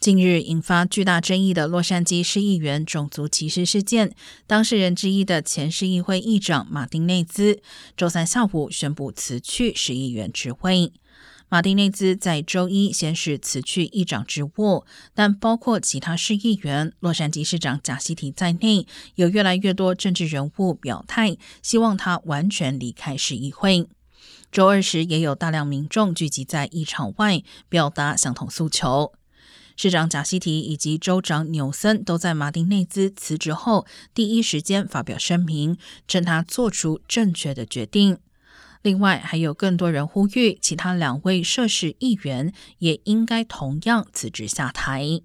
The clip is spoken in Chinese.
近日引发巨大争议的洛杉矶市议员种族歧视事件，当事人之一的前市议会议长马丁内兹，周三下午宣布辞去市议员职位。马丁内兹在周一先是辞去议长职务，但包括其他市议员、洛杉矶市长贾西提在内，有越来越多政治人物表态，希望他完全离开市议会。周二时，也有大量民众聚集在议场外，表达相同诉求。市长贾西提以及州长纽森都在马丁内兹辞职后第一时间发表声明，称他做出正确的决定。另外，还有更多人呼吁其他两位涉事议员也应该同样辞职下台。